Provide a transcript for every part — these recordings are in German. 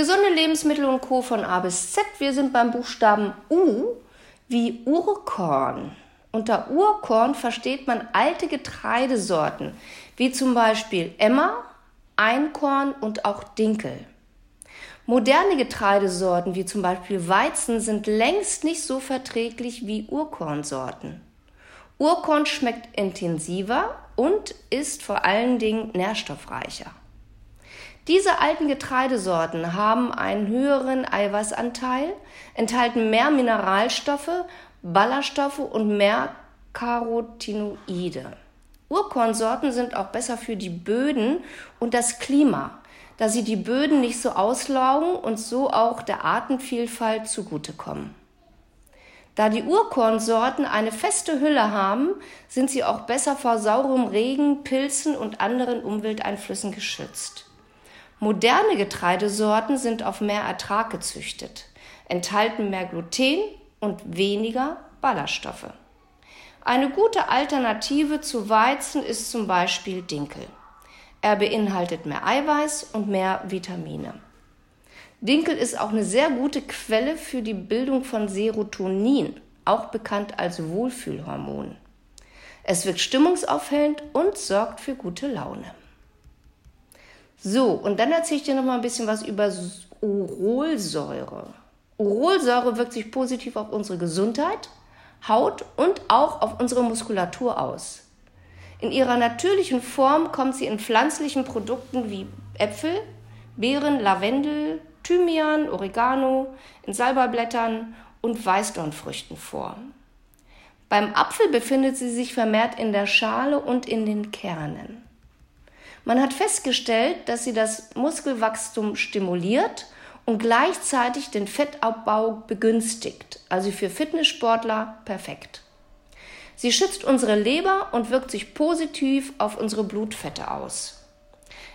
Gesunde Lebensmittel und Co. von A bis Z. Wir sind beim Buchstaben U wie Urkorn. Unter Urkorn versteht man alte Getreidesorten, wie zum Beispiel Emmer, Einkorn und auch Dinkel. Moderne Getreidesorten wie zum Beispiel Weizen sind längst nicht so verträglich wie Urkornsorten. Urkorn schmeckt intensiver und ist vor allen Dingen nährstoffreicher. Diese alten Getreidesorten haben einen höheren Eiweißanteil, enthalten mehr Mineralstoffe, Ballaststoffe und mehr Carotinoide. Urkornsorten sind auch besser für die Böden und das Klima, da sie die Böden nicht so auslaugen und so auch der Artenvielfalt zugutekommen. Da die Urkornsorten eine feste Hülle haben, sind sie auch besser vor saurem Regen, Pilzen und anderen Umwelteinflüssen geschützt. Moderne Getreidesorten sind auf mehr Ertrag gezüchtet, enthalten mehr Gluten und weniger Ballaststoffe. Eine gute Alternative zu Weizen ist zum Beispiel Dinkel. Er beinhaltet mehr Eiweiß und mehr Vitamine. Dinkel ist auch eine sehr gute Quelle für die Bildung von Serotonin, auch bekannt als Wohlfühlhormon. Es wirkt stimmungsaufhellend und sorgt für gute Laune. So, und dann erzähle ich dir noch mal ein bisschen was über Urolsäure. Urolsäure wirkt sich positiv auf unsere Gesundheit, Haut und auch auf unsere Muskulatur aus. In ihrer natürlichen Form kommt sie in pflanzlichen Produkten wie Äpfel, Beeren, Lavendel, Thymian, Oregano, in Salbeiblättern und Weißdornfrüchten vor. Beim Apfel befindet sie sich vermehrt in der Schale und in den Kernen. Man hat festgestellt, dass sie das Muskelwachstum stimuliert und gleichzeitig den Fettabbau begünstigt, also für Fitnesssportler perfekt. Sie schützt unsere Leber und wirkt sich positiv auf unsere Blutfette aus.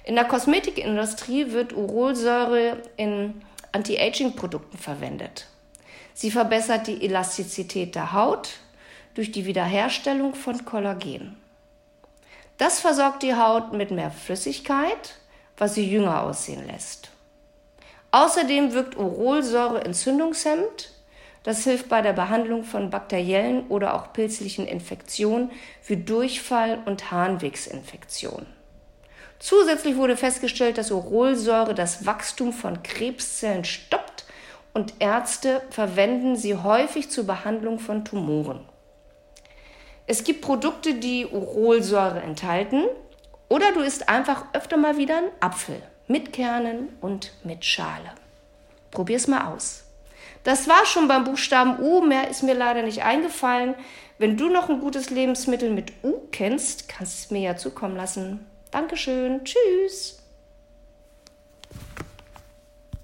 In der Kosmetikindustrie wird Urolsäure in Anti-Aging-Produkten verwendet. Sie verbessert die Elastizität der Haut durch die Wiederherstellung von Kollagen. Das versorgt die Haut mit mehr Flüssigkeit, was sie jünger aussehen lässt. Außerdem wirkt Urolsäure entzündungshemmend. Das hilft bei der Behandlung von bakteriellen oder auch pilzlichen Infektionen wie Durchfall und Harnwegsinfektionen. Zusätzlich wurde festgestellt, dass Urolsäure das Wachstum von Krebszellen stoppt und Ärzte verwenden sie häufig zur Behandlung von Tumoren. Es gibt Produkte, die Urolsäure enthalten. Oder du isst einfach öfter mal wieder einen Apfel mit Kernen und mit Schale. Probier's mal aus. Das war schon beim Buchstaben U, mehr ist mir leider nicht eingefallen. Wenn du noch ein gutes Lebensmittel mit U kennst, kannst du es mir ja zukommen lassen. Dankeschön, tschüss.